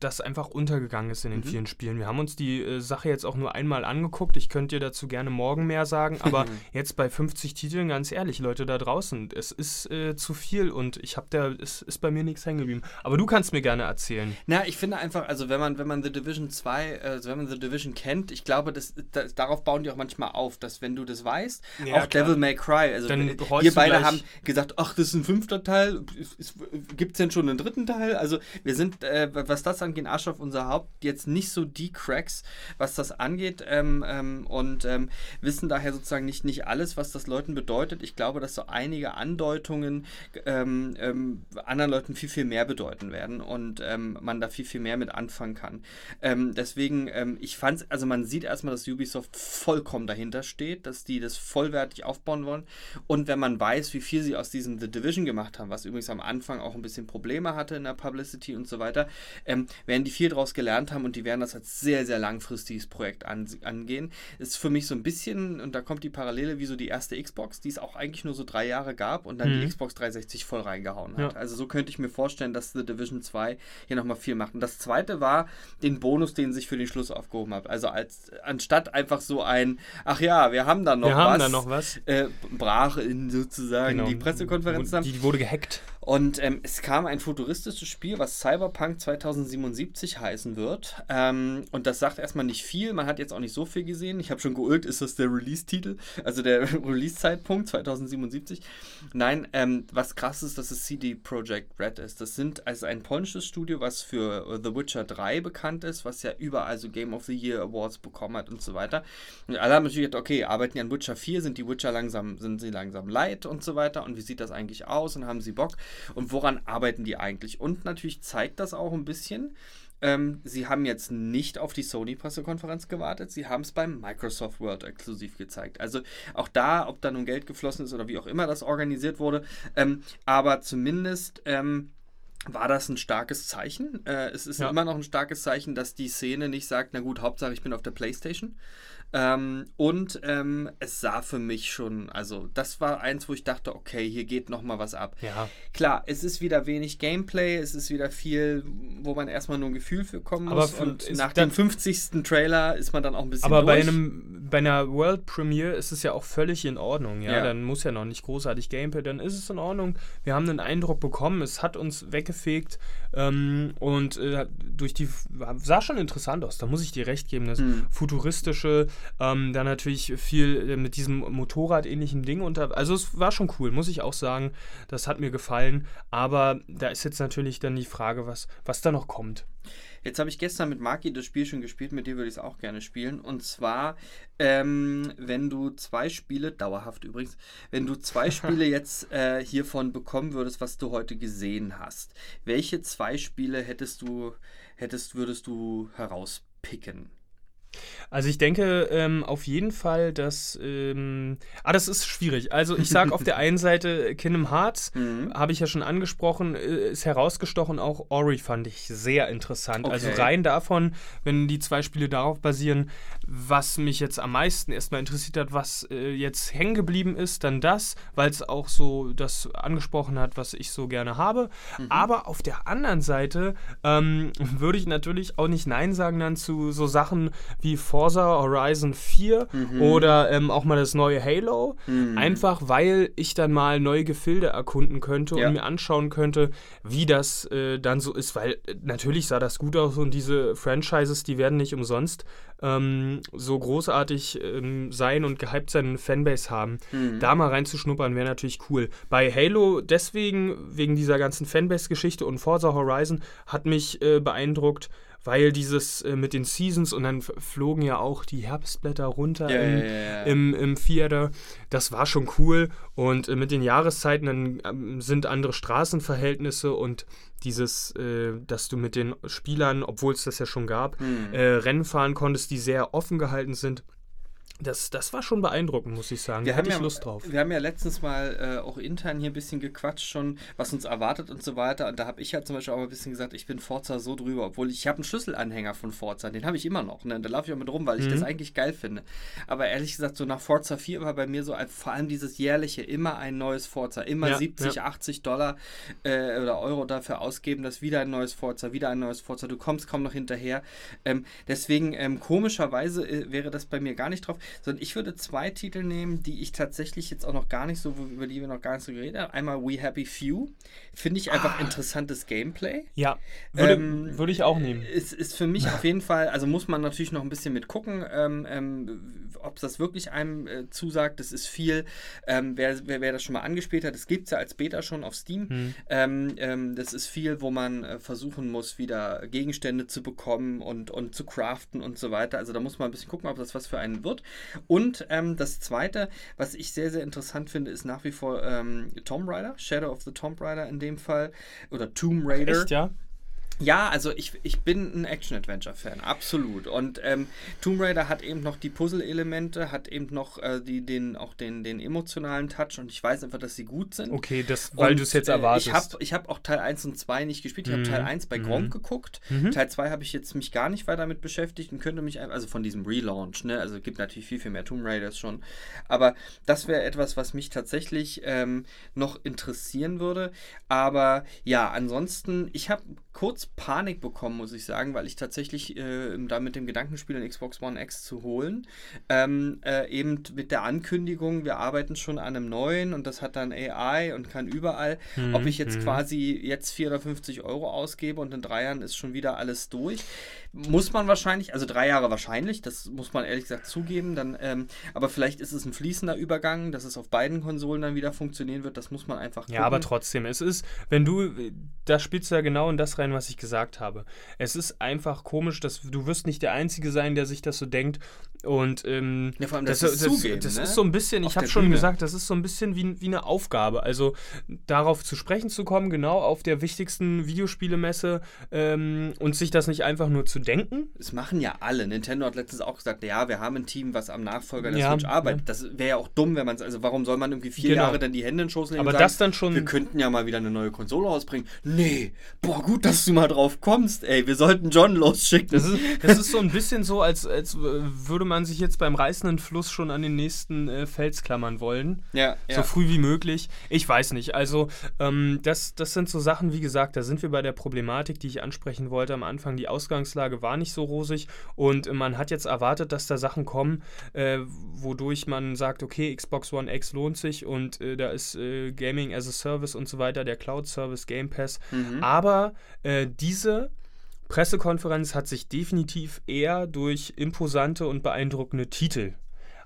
das einfach untergegangen ist in den Mhm. vielen Spielen. Wir haben uns die äh, Sache jetzt auch nur einmal angeguckt. Ich könnte dir dazu gerne morgen mehr sagen, aber jetzt bei 50 Titeln, ganz ehrlich, Leute da draußen, es ist äh, zu viel und ich habe da, es ist bei mir nichts hängen geblieben. Aber du kannst mir gerne erzählen. Na, ich finde einfach, also wenn man, wenn man The Division 2, also wenn man The Division kennt, ich glaube, das, das, darauf bauen die auch manchmal auf, dass wenn du das weißt, Ja, auch klar. Devil May Cry, also Dann wir rollst du beide haben gesagt, ach, das ist ein fünfter Teil, gibt es denn schon einen dritten Teil? Also wir sind, äh, was das angeht, Arsch auf unser Haupt, jetzt nicht so die Cracks, was das angeht ähm, ähm, und ähm, wissen daher sozusagen nicht, nicht alles, was das Leuten bedeutet. Ich glaube, dass so einige Andeutungen ähm, ähm, anderen Leuten viel, viel mehr bedeuten werden und ähm, man da viel, viel mehr mit anfangen kann. Deswegen, ich fand also man sieht erstmal, dass Ubisoft vollkommen dahinter steht, dass die das vollwertig aufbauen wollen. Und wenn man weiß, wie viel sie aus diesem The Division gemacht haben, was übrigens am Anfang auch ein bisschen Probleme hatte in der Publicity und so weiter, ähm, werden die viel daraus gelernt haben und die werden das als sehr, sehr langfristiges Projekt an, angehen. Ist für mich so ein bisschen, und da kommt die Parallele wie so die erste Xbox, die es auch eigentlich nur so drei Jahre gab und dann Mhm. die Xbox 360 voll reingehauen hat. Ja. Also so könnte ich mir vorstellen, dass The Division 2 hier nochmal viel macht. Und das zweite war den Bonus, den sich für den Schluss aufgehoben hat. Also als anstatt einfach so ein, ach ja, wir haben da noch wir was. haben da noch was. Äh, brach in sozusagen Genau. die Pressekonferenz. Die wurde gehackt. Und ähm, es kam ein futuristisches Spiel, was Cyberpunk 2077 heißen wird. Ähm, und das sagt erstmal nicht viel. Man hat jetzt auch nicht so viel gesehen. Ich habe schon geulgt, ist das der Release-Titel? Also der Release-Zeitpunkt 2077? Nein, ähm, was krass ist, dass es CD Projekt Red ist. Das sind also ein polnisches Studio, was für äh, The Witcher 3 bekannt ist, was ja überall so Game of the Year Awards bekommen hat und so weiter. Und alle haben natürlich gedacht, okay, arbeiten die an Witcher 4, sind die Witcher langsam, sind sie langsam leid und so weiter und wie sieht das eigentlich aus und haben sie Bock und woran arbeiten die eigentlich? Und natürlich zeigt das auch ein bisschen, ähm, sie haben jetzt nicht auf die Sony-Pressekonferenz gewartet, sie haben es beim Microsoft World exklusiv gezeigt. Also auch da, ob da nun Geld geflossen ist oder wie auch immer das organisiert wurde, ähm, aber zumindest ähm, war das ein starkes Zeichen. Äh, es ist Ja. immer noch ein starkes Zeichen, dass die Szene nicht sagt, na gut, Hauptsache ich bin auf der Playstation. Ähm, und ähm, es sah für mich schon, also das war eins, wo ich dachte, okay, hier geht noch mal was ab. Ja. Klar, es ist wieder wenig Gameplay, es ist wieder viel, wo man erstmal nur ein Gefühl für kommen Aber muss. und nach dem 50. Trailer ist man dann auch ein bisschen Aber bei, durch. einem, bei einer World Premiere ist es ja auch völlig in Ordnung. Ja? Ja. Dann muss ja noch nicht großartig Gameplay, dann ist es in Ordnung. Wir haben einen Eindruck bekommen, es hat uns weggefegt ähm, und äh, durch die sah schon interessant aus. Da muss ich dir recht geben. Das Hm. futuristische, ähm, dann natürlich viel äh, mit diesem Motorrad-ähnlichen Ding unter. Also es war schon cool, muss ich auch sagen. Das hat mir gefallen. Aber da ist jetzt natürlich dann die Frage, was, was da noch kommt. Jetzt habe ich gestern mit Maki das Spiel schon gespielt, mit dir würde ich es auch gerne spielen. Und zwar, ähm, wenn du zwei Spiele, dauerhaft übrigens, wenn du zwei Spiele jetzt äh, hiervon bekommen würdest, was du heute gesehen hast, welche zwei Spiele hättest du, hättest, würdest du herauspicken? Also ich denke ähm, auf jeden Fall, dass... Ähm, ah, das ist schwierig. Also ich sage auf der einen Seite Kingdom Hearts, Mhm. habe ich ja schon angesprochen, äh, ist herausgestochen. Auch Ori fand ich sehr interessant. Also Okay. rein davon, wenn die zwei Spiele darauf basieren, was mich jetzt am meisten erstmal interessiert hat, was äh, jetzt hängen geblieben ist, dann das, weil es auch so das angesprochen hat, was ich so gerne habe. Aber auf der anderen Seite ähm, würde ich natürlich auch nicht Nein sagen dann zu so Sachen wie Forza Horizon 4 oder ähm, auch mal das neue Halo. Mhm. Einfach weil ich dann mal neue Gefilde erkunden könnte Ja. und mir anschauen könnte, wie das äh, dann so ist, weil äh, natürlich sah das gut aus und diese Franchises, die werden nicht umsonst ähm, so großartig ähm, sein und gehypt sein Fanbase haben. Mhm. Da mal reinzuschnuppern wäre natürlich cool. Bei Halo deswegen, wegen dieser ganzen Fanbase-Geschichte und Forza Horizon, hat mich äh, beeindruckt, weil dieses äh, mit den Seasons und dann flogen ja auch die Herbstblätter runter Ja, im, ja. im, im Theater. Das war schon cool. Und äh, mit den Jahreszeiten dann ähm, sind andere Straßenverhältnisse und dieses, äh, dass du mit den Spielern, obwohl es das ja schon gab, Mhm. Rennen fahren konntest, die sehr offen gehalten sind. Das, das war schon beeindruckend, muss ich sagen. Wir da haben ja, Lust drauf. Wir haben ja letztens mal äh, auch intern hier ein bisschen gequatscht schon, was uns erwartet und so weiter. Und da habe ich ja zum Beispiel auch ein bisschen gesagt, ich bin Forza so drüber, obwohl ich, habe einen Schlüsselanhänger von Forza, den habe ich immer noch. Ne? Da laufe ich auch mit rum, weil ich Mhm. das eigentlich geil finde. Aber ehrlich gesagt, so nach Forza 4 war bei mir so vor allem dieses jährliche, immer ein neues Forza, immer Ja, 70, ja. 80 Dollar äh, oder Euro dafür ausgeben, dass wieder ein neues Forza, wieder ein neues Forza, du kommst kaum noch hinterher. Ähm, deswegen, ähm, komischerweise äh, wäre das bei mir gar nicht drauf, sondern ich würde zwei Titel nehmen, die ich tatsächlich jetzt auch noch gar nicht so, über die wir noch gar nicht so geredet haben. Einmal We Happy Few, finde ich einfach interessantes Gameplay. Ja, würde, Ähm, würde ich auch nehmen. Ist, ist für mich auf jeden Fall, also muss man natürlich noch ein bisschen mit gucken, ähm, ähm, ob das wirklich einem äh, zusagt. Das ist viel, ähm, wer, wer, wer das schon mal angespielt hat, das gibt es ja als Beta schon auf Steam. Hm. Ähm, ähm, das ist viel, wo man äh, versuchen muss, wieder Gegenstände zu bekommen und, und zu craften und so weiter. Also da muss man ein bisschen gucken, ob das was für einen wird. Und ähm, das Zweite, was ich sehr, sehr interessant finde, ist nach wie vor ähm, Tomb Raider, Shadow of the Tomb Raider in dem Fall. Oder Tomb Raider. Echt, ja? Ja, also ich, ich bin ein Action-Adventure-Fan, absolut. Und ähm, Tomb Raider hat eben noch die Puzzle-Elemente, hat eben noch äh, die, den, auch den, den emotionalen Touch und ich weiß einfach, dass sie gut sind. Okay, das, weil du es jetzt äh, erwartest. Ich habe ich hab auch Teil 1 und 2 nicht gespielt. Ich habe Mhm. Teil 1 bei Mhm. Gronk geguckt. Mhm. Teil 2 habe ich jetzt mich gar nicht weiter damit beschäftigt und könnte mich, ein- also von diesem Relaunch, ne? Also es gibt natürlich viel, viel mehr Tomb Raiders schon. Aber das wäre etwas, was mich tatsächlich ähm, noch interessieren würde. Aber ja, ansonsten, ich habe kurz Panik bekommen, muss ich sagen, weil ich tatsächlich äh, da mit dem Gedanken spiele, eine Xbox One X zu holen. Ähm, äh, eben mit der Ankündigung, wir arbeiten schon an einem neuen und das hat dann AI und kann überall. Mhm, Ob ich jetzt mhm. quasi jetzt 450 Euro ausgebe und in drei Jahren ist schon wieder alles durch, muss man wahrscheinlich, also drei Jahre wahrscheinlich, das muss man ehrlich gesagt zugeben, dann, ähm, aber vielleicht ist es ein fließender Übergang, dass es auf beiden Konsolen dann wieder funktionieren wird, das muss man einfach gucken. Ja, aber trotzdem, es ist, wenn du, da spielst du ja genau in das rein, was ich gesagt habe. Es ist einfach komisch, dass du wirst nicht der Einzige sein, der sich das so denkt. Und ähm, Ja, vor allem das, das, das, das, das, zugeben, ne? ist so ein bisschen, Auf ich habe schon Bühne. gesagt, das ist so ein bisschen wie, wie eine Aufgabe. Also darauf zu sprechen zu kommen, genau auf der wichtigsten Videospielemesse ähm, und sich das nicht einfach nur zu denken. Das machen ja alle. Nintendo hat letztens auch gesagt, ja, wir haben ein Team, was am Nachfolger der Ja, Switch arbeitet. ja. Das wäre ja auch dumm, wenn man es, also warum soll man irgendwie vier Genau. Jahre dann die Hände in den Schoß legen Aber und das sagen, dann schon. wir könnten ja mal wieder eine neue Konsole rausbringen. Nee, boah, gut, dass du mal drauf kommst, ey, wir sollten John losschicken. Das ist, das ist so ein bisschen so, als, als äh, würde man sich jetzt beim reißenden Fluss schon an den nächsten äh, Fels klammern wollen. ja, ja. So früh wie möglich. Ich weiß nicht. Also, ähm, das, das sind so Sachen, wie gesagt, da sind wir bei der Problematik, die ich ansprechen wollte am Anfang. Die Ausgangslage war nicht so rosig und man hat jetzt erwartet, dass da Sachen kommen, äh, wodurch man sagt, okay, Xbox One X lohnt sich und äh, da ist äh, Gaming as a Service und so weiter, der Cloud-Service, Game Pass. Mhm. Aber äh, diese Pressekonferenz hat sich definitiv eher durch imposante und beeindruckende Titel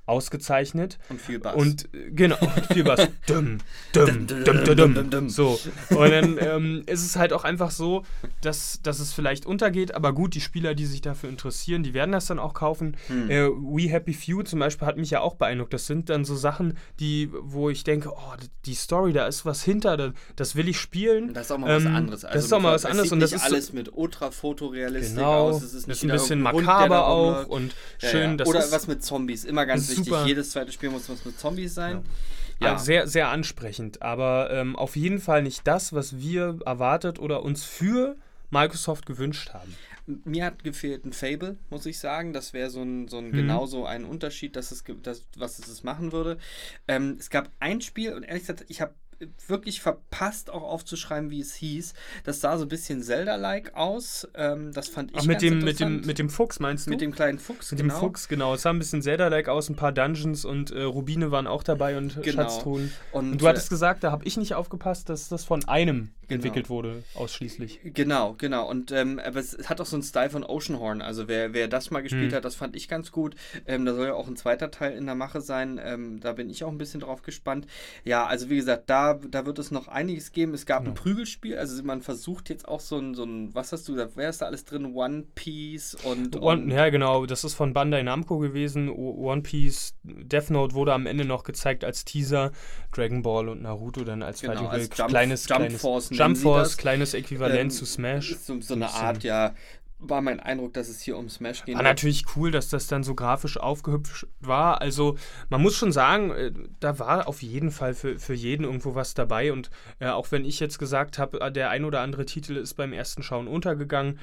ausgezeichnet. Und viel Bass. Und äh, genau, und viel dumm, Dum, dumm, dum, dumm, dum, dum. So. Und dann ähm, ist es halt auch einfach so, dass, dass es vielleicht untergeht, aber gut, die Spieler, die sich dafür interessieren, die werden das dann auch kaufen. Hm. Äh, We Happy Few zum Beispiel hat mich ja auch beeindruckt. Das sind dann so Sachen, die, wo ich denke, oh, die Story, da ist was hinter, da- das will ich spielen. das ist auch mal was Ähm, anderes. das ist auch mal was es anderes Sieht und das nicht ist so- alles mit ultra-fotorealistik Genau, aus. Es ist, ist, ein bisschen makaber auch und Ja, schön. ja. Das Oder was mit Zombies. Immer ganz wichtig. super. Jedes zweite Spiel muss was mit Zombies sein. Ja. Ja. sehr, sehr ansprechend. Aber ähm, auf jeden Fall nicht das, was wir erwartet oder uns für Microsoft gewünscht haben. Mir hat gefehlt ein Fable, muss ich sagen. Das wäre so ein, so ein Mhm. genauso ein Unterschied, dass es, ge- das, was es machen würde. Ähm, es gab ein Spiel und ehrlich gesagt, ich habe wirklich verpasst, auch aufzuschreiben, wie es hieß. Das sah so ein bisschen Zelda-like aus. Ähm, das fand ich Ach, mit dem, mit, dem, mit dem Fuchs meinst du? Mit dem kleinen Fuchs, Mit genau. dem Fuchs, genau. Es sah ein bisschen Zelda-like aus, ein paar Dungeons und äh, Rubine waren auch dabei und Genau. Schatztruhen. Und, Und du hattest äh, gesagt, da habe ich nicht aufgepasst, dass das von einem Genau. entwickelt wurde, ausschließlich. Genau, genau. Und ähm, aber es hat auch so einen Style von Oceanhorn. Also wer, wer das mal gespielt Hm. hat, das fand ich ganz gut. Ähm, da soll ja auch ein zweiter Teil in der Mache sein. Ähm, da bin ich auch ein bisschen drauf gespannt. Ja, also wie gesagt, da, da wird es noch einiges geben. Es gab ein Genau. Prügelspiel. Also man versucht jetzt auch so ein, so ein was hast du gesagt, wer ist da alles drin? One Piece und, und One, ja, genau, das ist von Bandai Namco gewesen. One Piece, Death Note wurde am Ende noch gezeigt als Teaser. Dragon Ball und Naruto dann als Genau, als Jump- kleines, Jump kleines Force Jump Force, kleines Äquivalent Ähm, zu Smash. so, so eine Art, ja, war mein Eindruck, dass es hier um Smash geht. War natürlich cool, dass das dann so grafisch aufgehübscht war. Also man muss schon sagen, äh, da war auf jeden Fall für, für jeden irgendwo was dabei. Und äh, auch wenn ich jetzt gesagt habe, äh, der ein oder andere Titel ist beim ersten Schauen untergegangen,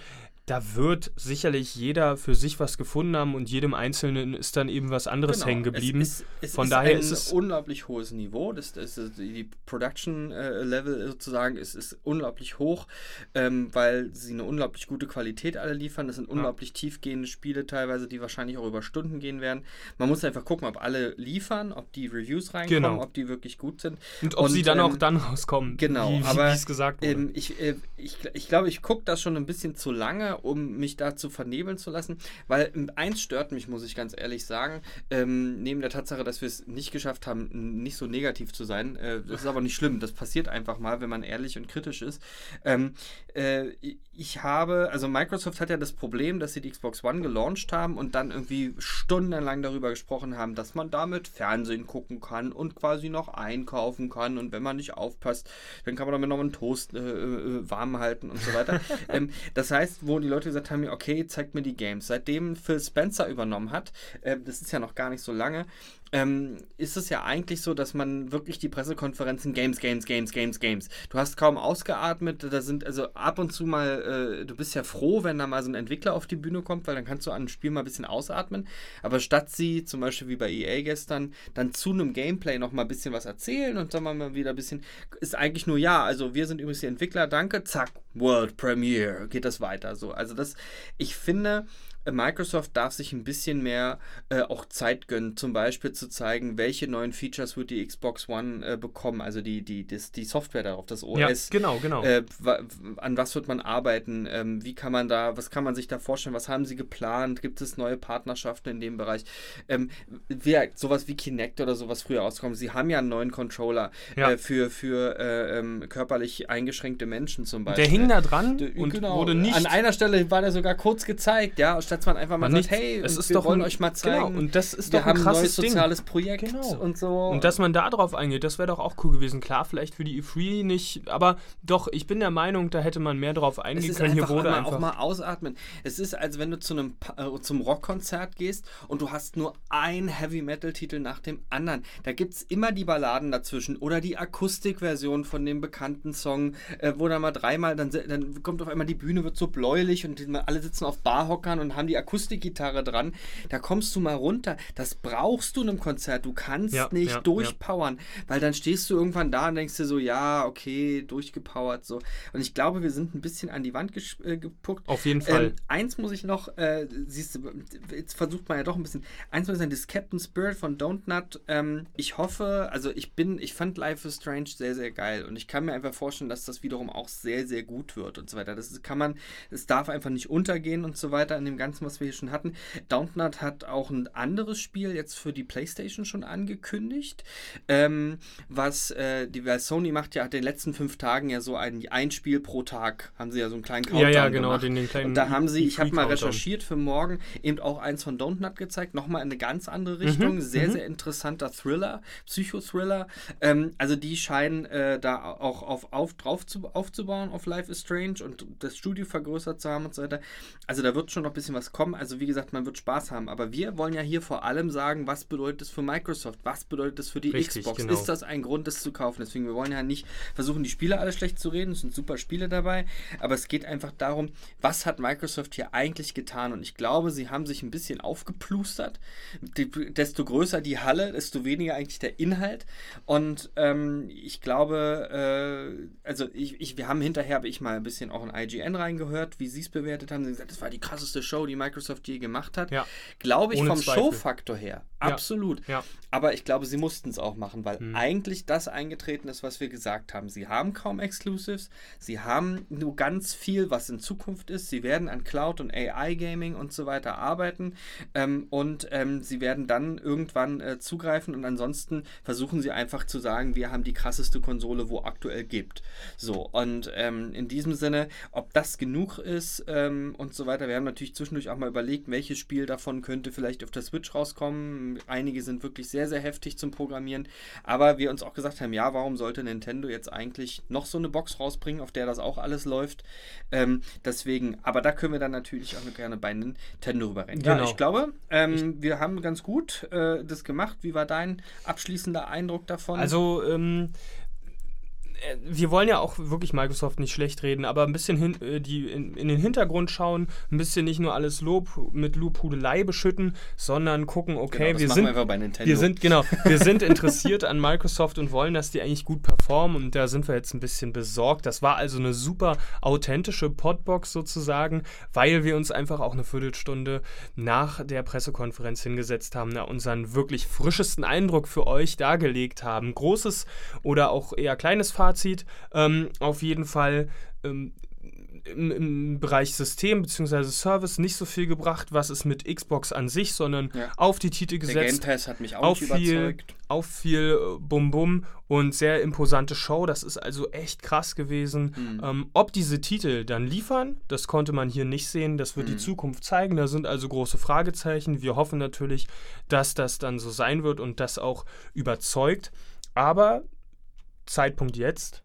da wird sicherlich jeder für sich was gefunden haben und jedem Einzelnen ist dann eben was anderes genau. hängen geblieben. Es, ist, es Von ist daher ist es ein unglaublich hohes Niveau. Das, das, das die Production äh, Level sozusagen ist, ist unglaublich hoch, ähm, weil sie eine unglaublich gute Qualität alle liefern. Das sind ja. unglaublich tiefgehende Spiele teilweise, die wahrscheinlich auch über Stunden gehen werden. Man muss einfach gucken, ob alle liefern, ob die Reviews reinkommen, genau. ob die wirklich gut sind. Und ob und, sie dann ähm, auch dann rauskommen. Genau, wie, aber wie es gesagt wurde. Ähm, ich, äh, ich, ich glaube, ich gucke das schon ein bisschen zu lange um mich dazu vernebeln zu lassen, weil eins stört mich, muss ich ganz ehrlich sagen, ähm, neben der Tatsache, dass wir es nicht geschafft haben, nicht so negativ zu sein. Äh, das ist aber nicht schlimm, das passiert einfach mal, wenn man ehrlich und kritisch ist. Ähm, äh, ich habe, also Microsoft hat ja das Problem, dass sie die Xbox One gelauncht haben und dann irgendwie stundenlang darüber gesprochen haben, dass man damit Fernsehen gucken kann und quasi noch einkaufen kann und wenn man nicht aufpasst, dann kann man damit noch einen Toast äh, äh warm halten und so weiter. ähm, das heißt, wo die Leute gesagt haben, okay, zeigt mir die Games. Seitdem Phil Spencer übernommen hat, äh, das ist ja noch gar nicht so lange, ähm, ist es ja eigentlich so, dass man wirklich die Pressekonferenzen Games, Games, Games, Games, Games. Du hast kaum ausgeatmet, da sind also ab und zu mal, äh, du bist ja froh, wenn da mal so ein Entwickler auf die Bühne kommt, weil dann kannst du an einem Spiel mal ein bisschen ausatmen. Aber statt sie, zum Beispiel wie bei EA gestern, dann zu einem Gameplay noch mal ein bisschen was erzählen und wir mal wieder ein bisschen, ist eigentlich nur ja, also wir sind übrigens die Entwickler, danke, zack, World Premiere, geht das weiter so. Also das, ich finde, Microsoft darf sich ein bisschen mehr äh, auch Zeit gönnen, zum Beispiel zu zeigen, welche neuen Features wird die Xbox One äh, bekommen, also die, die, das, die Software darauf, das OS. Ja, genau, genau. Äh, an was wird man arbeiten? Ähm, wie kann man da, was kann man sich da vorstellen? Was haben sie geplant? Gibt es neue Partnerschaften in dem Bereich? Ähm, wie, sowas wie Kinect oder sowas früher auskommen. Sie haben ja einen neuen Controller ja. Äh, für, für äh, ähm, körperlich eingeschränkte Menschen zum Beispiel. Der hing da dran und genau, wurde nicht. An einer Stelle war der sogar kurz gezeigt, ja, statt man einfach mal sagt, hey, es ist wir doch wollen ein, euch mal zeigen. Genau, und das ist doch ein krasses ein soziales Ding. Projekt genau. und so. Und dass man da drauf eingeht, das wäre doch auch cool gewesen. Klar, vielleicht für die E3 nicht, aber doch, ich bin der Meinung, da hätte man mehr drauf eingehen können. Hier wurde einfach auch mal ausatmen. Es ist, als wenn du zu einem äh, zum Rockkonzert gehst und du hast nur ein Heavy Metal Titel nach dem anderen. Da gibt es immer die Balladen dazwischen oder die Akustikversion von dem bekannten Song, äh, wo dann mal dreimal dann, dann kommt auf einmal die Bühne wird so bläulich und alle sitzen auf Barhockern und haben haben die Akustikgitarre dran. Da kommst du mal runter. Das brauchst du in einem Konzert. Du kannst ja, nicht ja, durchpowern, ja. weil dann stehst du irgendwann da und denkst dir so, ja, okay, durchgepowert so. Und ich glaube, wir sind ein bisschen an die Wand äh, gepuckt. Auf jeden Fall. Ähm, eins muss ich noch, äh, siehst du, jetzt versucht man ja doch ein bisschen. Eins muss ich sagen, das Captain Spirit von Don't Nut. Ähm, ich hoffe, also ich bin, ich fand Life is Strange sehr, sehr geil und ich kann mir einfach vorstellen, dass das wiederum auch sehr, sehr gut wird und so weiter. Das kann man, es darf einfach nicht untergehen und so weiter in dem Ganzen, was wir hier schon hatten. Downton hat auch ein anderes Spiel jetzt für die PlayStation schon angekündigt, ähm, was äh, die weil Sony macht ja hat den letzten fünf Tagen ja so ein, ein Spiel pro Tag, haben sie ja so einen kleinen Countdown Ja, ja, genau, den, den kleinen Und da haben sie, ich habe mal recherchiert für morgen, eben auch eins von Don't gezeigt, nochmal in eine ganz andere mhm, Richtung, mhm, sehr, sehr interessanter Thriller, Psychothriller. Ähm, also die scheinen äh, da auch auf, auf drauf zu, aufzubauen auf Life is Strange und das Studio vergrößert zu haben und so weiter. Also da wird schon noch ein bisschen was kommen. Also wie gesagt, man wird Spaß haben. Aber wir wollen ja hier vor allem sagen, was bedeutet es für Microsoft? Was bedeutet es für die Richtig, Xbox? Genau. Ist das ein Grund, das zu kaufen? Deswegen, wir wollen ja nicht versuchen, die Spiele alle schlecht zu reden. Es sind super Spiele dabei. Aber es geht einfach darum, was hat Microsoft hier eigentlich getan? Und ich glaube, sie haben sich ein bisschen aufgeplustert. Die, desto größer die Halle, desto weniger eigentlich der Inhalt. Und ähm, ich glaube, äh, also ich, ich, wir haben hinterher, habe ich mal ein bisschen auch in IGN reingehört, wie sie es bewertet haben. Sie haben gesagt, das war die krasseste Show, die Microsoft je gemacht hat. Ja. Glaube ich Ohne vom Showfaktor her. Absolut. Ja. Aber ich glaube, sie mussten es auch machen, weil hm. eigentlich das eingetreten ist, was wir gesagt haben. Sie haben kaum Exclusives, sie haben nur ganz viel, was in Zukunft ist. Sie werden an Cloud und AI-Gaming und so weiter arbeiten ähm, und ähm, sie werden dann irgendwann äh, zugreifen und ansonsten versuchen sie einfach zu sagen, wir haben die krasseste Konsole, wo aktuell gibt. So, und ähm, in diesem Sinne, ob das genug ist ähm, und so weiter, wir haben natürlich zwischendurch zwischendurch auch mal überlegt, welches Spiel davon könnte vielleicht auf der Switch rauskommen. Einige sind wirklich sehr, sehr heftig zum Programmieren. Aber wir uns auch gesagt haben, ja, warum sollte Nintendo jetzt eigentlich noch so eine Box rausbringen, auf der das auch alles läuft? Ähm, deswegen, aber da können wir dann natürlich auch gerne bei Nintendo rüber reden. Genau. Ja, ich glaube, ähm, wir haben ganz gut äh, das gemacht. Wie war dein abschließender Eindruck davon? Also, ähm, äh, wir wollen ja auch wirklich Microsoft nicht schlecht reden, aber ein bisschen hin, äh, die in, in, den Hintergrund schauen, ein bisschen nicht nur alles Lob mit Lobhudelei beschütten, sondern gucken, okay, genau, wir, sind, wir, wir sind genau, wir sind interessiert an Microsoft und wollen, dass die eigentlich gut performen und da sind wir jetzt ein bisschen besorgt. Das war also eine super authentische Podbox sozusagen, weil wir uns einfach auch eine Viertelstunde nach der Pressekonferenz hingesetzt haben, da unseren wirklich frischesten Eindruck für euch dargelegt haben. Großes oder auch eher kleines Fazit Fazit. Ähm, auf jeden Fall ähm, im, im, Bereich System bzw. Service nicht so viel gebracht, was ist mit Xbox an sich, sondern ja. auf die Titel gesetzt. Der Game Pass hat mich auch auf nicht viel, überzeugt. Auf viel äh, Bum-Bum und sehr imposante Show. Das ist also echt krass gewesen. Mhm. Ähm, ob diese Titel dann liefern, das konnte man hier nicht sehen. Das wird mhm. die Zukunft zeigen. Da sind also große Fragezeichen. Wir hoffen natürlich, dass das dann so sein wird und das auch überzeugt. Aber Zeitpunkt jetzt.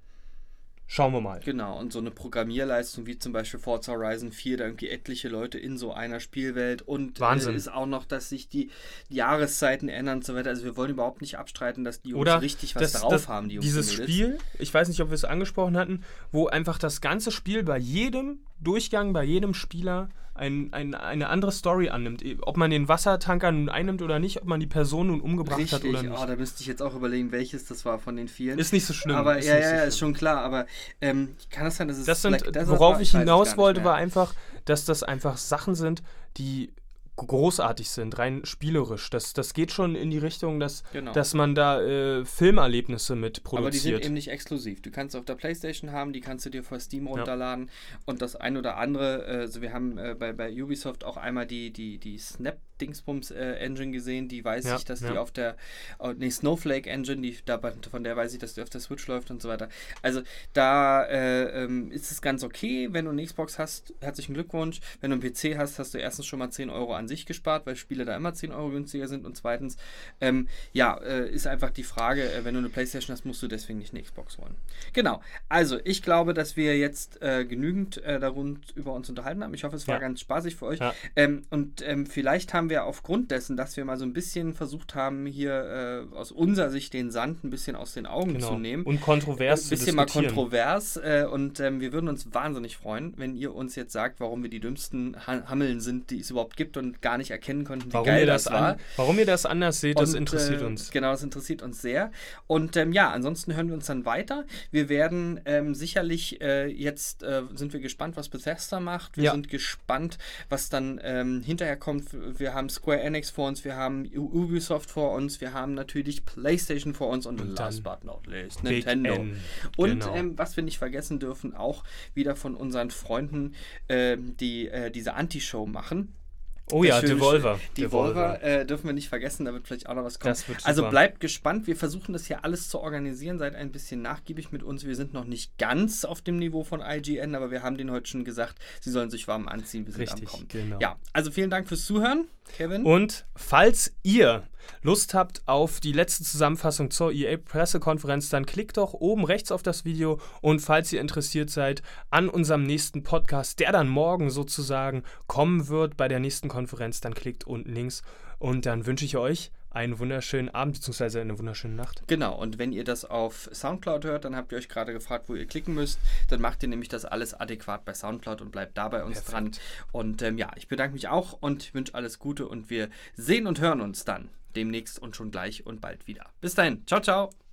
Schauen wir mal. Genau, und so eine Programmierleistung wie zum Beispiel Forza Horizon 4, da irgendwie etliche Leute in so einer Spielwelt und Wahnsinn. Äh, ist auch noch, dass sich die Jahreszeiten ändern und so weiter. Also wir wollen überhaupt nicht abstreiten, dass die Jungs Oder richtig was das, drauf das, haben, die Jungs. Dieses Spiel, ich weiß nicht, ob wir es angesprochen hatten, wo einfach das ganze Spiel bei jedem Durchgang, bei jedem Spieler ein, ein, eine andere Story annimmt. Ob man den Wassertanker nun einnimmt oder nicht, ob man die Person nun umgebracht Richtig. hat oder nicht. Oh, da müsste ich jetzt auch überlegen, welches das war von den vielen. Ist nicht so schlimm. Aber ist ja, ja, so ist schon klar. Aber ähm, kann das sein, dass es das sind, worauf ich hinaus wollte, war einfach, dass das einfach Sachen sind, die großartig sind, rein spielerisch. Das, das geht schon in die Richtung, dass, genau. dass man da äh, Filmerlebnisse mit produziert. Aber die sind eben nicht exklusiv. Du kannst auf der Playstation haben, die kannst du dir vor Steam runterladen ja. und das ein oder andere, äh, also wir haben äh, bei, bei Ubisoft auch einmal die, die, die Snap Dingsbums äh, Engine gesehen, die weiß ja, ich, dass ja. die auf der, oh, nee, Snowflake Engine, die, da, von der weiß ich, dass die auf der Switch läuft und so weiter. Also da äh, ähm, ist es ganz okay, wenn du eine Xbox hast, herzlichen Glückwunsch. Wenn du einen PC hast, hast du erstens schon mal 10 Euro an sich gespart, weil Spiele da immer 10 Euro günstiger sind und zweitens, ähm, ja, äh, ist einfach die Frage, äh, wenn du eine Playstation hast, musst du deswegen nicht eine Xbox holen. Genau, also ich glaube, dass wir jetzt äh, genügend äh, darum über uns unterhalten haben. Ich hoffe, es war ja. ganz spaßig für euch. Ähm, und ähm, vielleicht haben wir aufgrund dessen, dass wir mal so ein bisschen versucht haben, hier äh, aus unserer Sicht den Sand ein bisschen aus den Augen genau. zu nehmen. Und kontrovers Ein bisschen mal kontrovers. Äh, und ähm, wir würden uns wahnsinnig freuen, wenn ihr uns jetzt sagt, warum wir die dümmsten Hammeln sind, die es überhaupt gibt und gar nicht erkennen konnten, wie warum geil das, das war. An, warum ihr das anders seht, das interessiert äh, uns. Genau, das interessiert uns sehr. Und ähm, ja, ansonsten hören wir uns dann weiter. Wir werden ähm, sicherlich äh, jetzt äh, sind wir gespannt, was Bethesda macht. Wir ja. sind gespannt, was dann ähm, hinterher kommt. Wir haben Square Enix vor uns, wir haben Ubisoft vor uns, wir haben natürlich PlayStation vor uns und, und last but not least Nintendo. N. Und genau. ähm, was wir nicht vergessen dürfen, auch wieder von unseren Freunden, äh, die äh, diese Anti-Show machen. Oh ja, Devolver. Devolver äh, dürfen wir nicht vergessen, da wird vielleicht auch noch was kommen. Also bleibt gespannt. Wir versuchen das hier alles zu organisieren. Seid ein bisschen nachgiebig mit uns. Wir sind noch nicht ganz auf dem Niveau von IGN, aber wir haben denen heute schon gesagt, sie sollen sich warm anziehen. Wir sind Richtig, am Kommen. Genau. Ja, also vielen Dank fürs Zuhören, Kevin. Und falls ihr Lust habt auf die letzte Zusammenfassung zur EA-Pressekonferenz, dann klickt doch oben rechts auf das Video und falls ihr interessiert seid an unserem nächsten Podcast, der dann morgen sozusagen kommen wird bei der nächsten Konferenz, dann klickt unten links und dann wünsche ich euch einen wunderschönen Abend bzw. eine wunderschöne Nacht. Genau, und wenn ihr das auf Soundcloud hört, dann habt ihr euch gerade gefragt, wo ihr klicken müsst. Dann macht ihr nämlich das alles adäquat bei Soundcloud und bleibt da bei uns Perfekt. dran. Und ähm, ja, ich bedanke mich auch und wünsche alles Gute und wir sehen und hören uns dann demnächst und schon gleich und bald wieder. Bis dahin, ciao, ciao.